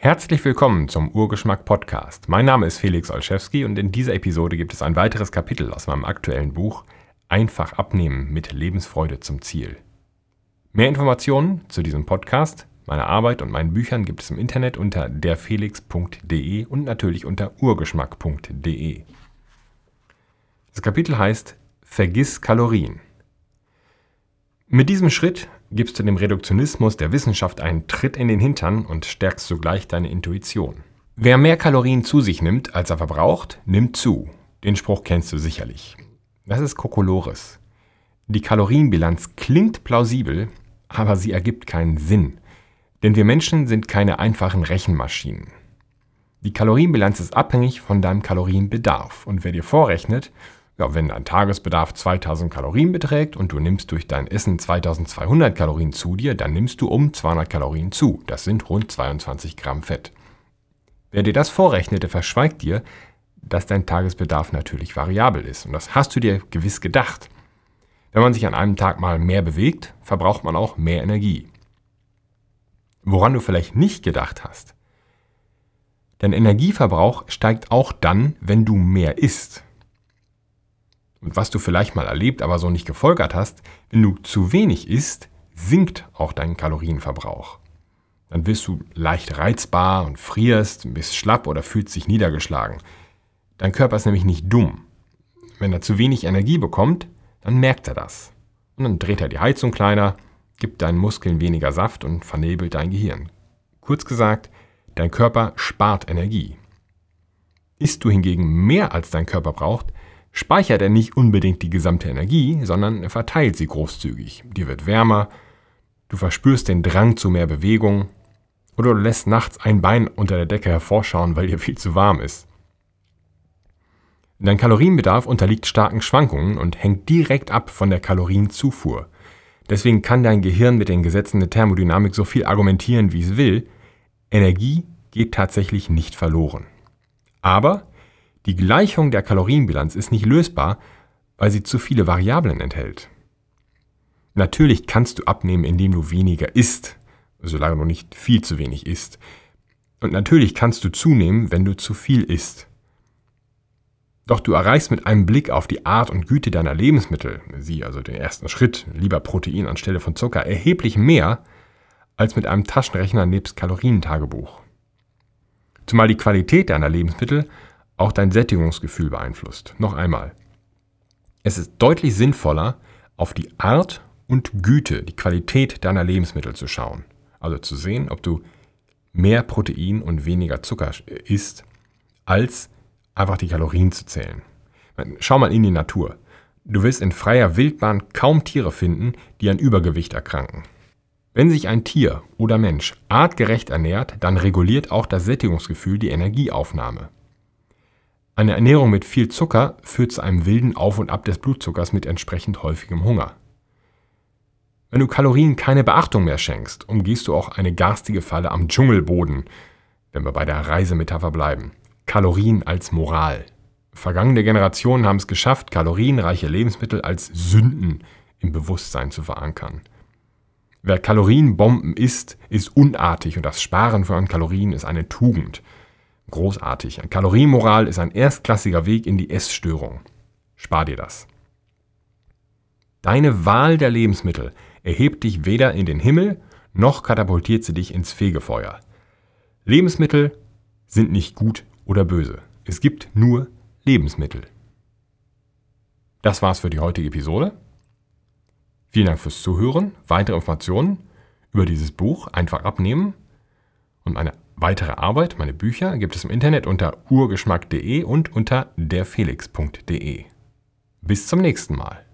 Herzlich willkommen zum Urgeschmack Podcast. Mein Name ist Felix Olszewski und in dieser Episode gibt es ein weiteres Kapitel aus meinem aktuellen Buch Einfach abnehmen mit Lebensfreude zum Ziel. Mehr Informationen zu diesem Podcast, meiner Arbeit und meinen Büchern gibt es im Internet unter derfelix.de und natürlich unter urgeschmack.de. Das Kapitel heißt Vergiss Kalorien. Mit diesem Schritt gibst du dem Reduktionismus der Wissenschaft einen Tritt in den Hintern und stärkst sogleich deine Intuition. Wer mehr Kalorien zu sich nimmt, als er verbraucht, nimmt zu. Den Spruch kennst du sicherlich. Das ist Kokolores. Die Kalorienbilanz klingt plausibel, aber sie ergibt keinen Sinn. Denn wir Menschen sind keine einfachen Rechenmaschinen. Die Kalorienbilanz ist abhängig von deinem Kalorienbedarf. Und wer dir vorrechnet, ja, wenn dein Tagesbedarf 2000 Kalorien beträgt und du nimmst durch dein Essen 2200 Kalorien zu dir, dann nimmst du um 200 Kalorien zu. Das sind rund 22 Gramm Fett. Wer dir das vorrechnete, verschweigt dir, dass dein Tagesbedarf natürlich variabel ist. Und das hast du dir gewiss gedacht. Wenn man sich an einem Tag mal mehr bewegt, verbraucht man auch mehr Energie. Woran du vielleicht nicht gedacht hast. Dein Energieverbrauch steigt auch dann, wenn du mehr isst. Und was du vielleicht mal erlebt, aber so nicht gefolgert hast, wenn du zu wenig isst, sinkt auch dein Kalorienverbrauch. Dann wirst du leicht reizbar und frierst, bist schlapp oder fühlst dich niedergeschlagen. Dein Körper ist nämlich nicht dumm. Wenn er zu wenig Energie bekommt, dann merkt er das. Und dann dreht er die Heizung kleiner, gibt deinen Muskeln weniger Saft und vernebelt dein Gehirn. Kurz gesagt, dein Körper spart Energie. Isst du hingegen mehr als dein Körper braucht, speichert er nicht unbedingt die gesamte Energie, sondern er verteilt sie großzügig. Dir wird wärmer, du verspürst den Drang zu mehr Bewegung oder du lässt nachts ein Bein unter der Decke hervorschauen, weil dir viel zu warm ist. Dein Kalorienbedarf unterliegt starken Schwankungen und hängt direkt ab von der Kalorienzufuhr. Deswegen kann dein Gehirn mit den Gesetzen der Thermodynamik so viel argumentieren, wie es will. Energie geht tatsächlich nicht verloren. Aber die Gleichung der Kalorienbilanz ist nicht lösbar, weil sie zu viele Variablen enthält. Natürlich kannst du abnehmen, indem du weniger isst, solange du nicht viel zu wenig isst. Und natürlich kannst du zunehmen, wenn du zu viel isst. Doch du erreichst mit einem Blick auf die Art und Güte deiner Lebensmittel, sieh also den ersten Schritt, lieber Protein anstelle von Zucker, erheblich mehr als mit einem Taschenrechner nebst Kalorientagebuch. Zumal die Qualität deiner Lebensmittel auch dein Sättigungsgefühl beeinflusst. Noch einmal. Es ist deutlich sinnvoller, auf die Art und Güte, die Qualität deiner Lebensmittel zu schauen. Also zu sehen, ob du mehr Protein und weniger Zucker isst, als einfach die Kalorien zu zählen. Schau mal in die Natur. Du wirst in freier Wildbahn kaum Tiere finden, die an Übergewicht erkranken. Wenn sich ein Tier oder Mensch artgerecht ernährt, dann reguliert auch das Sättigungsgefühl die Energieaufnahme. Eine Ernährung mit viel Zucker führt zu einem wilden Auf und Ab des Blutzuckers mit entsprechend häufigem Hunger. Wenn du Kalorien keine Beachtung mehr schenkst, umgehst du auch eine garstige Falle am Dschungelboden, wenn wir bei der Reisemetapher bleiben. Kalorien als Moral. Vergangene Generationen haben es geschafft, kalorienreiche Lebensmittel als Sünden im Bewusstsein zu verankern. Wer Kalorienbomben isst, ist unartig und das Sparen von Kalorien ist eine Tugend. Großartig. Kalorienmoral ist ein erstklassiger Weg in die Essstörung. Spar dir das. Deine Wahl der Lebensmittel erhebt dich weder in den Himmel, noch katapultiert sie dich ins Fegefeuer. Lebensmittel sind nicht gut oder böse. Es gibt nur Lebensmittel. Das war's für die heutige Episode. Vielen Dank fürs Zuhören. Weitere Informationen über dieses Buch einfach abnehmen und meine Weitere Arbeit, meine Bücher, gibt es im Internet unter urgeschmack.de und unter derfelix.de. Bis zum nächsten Mal.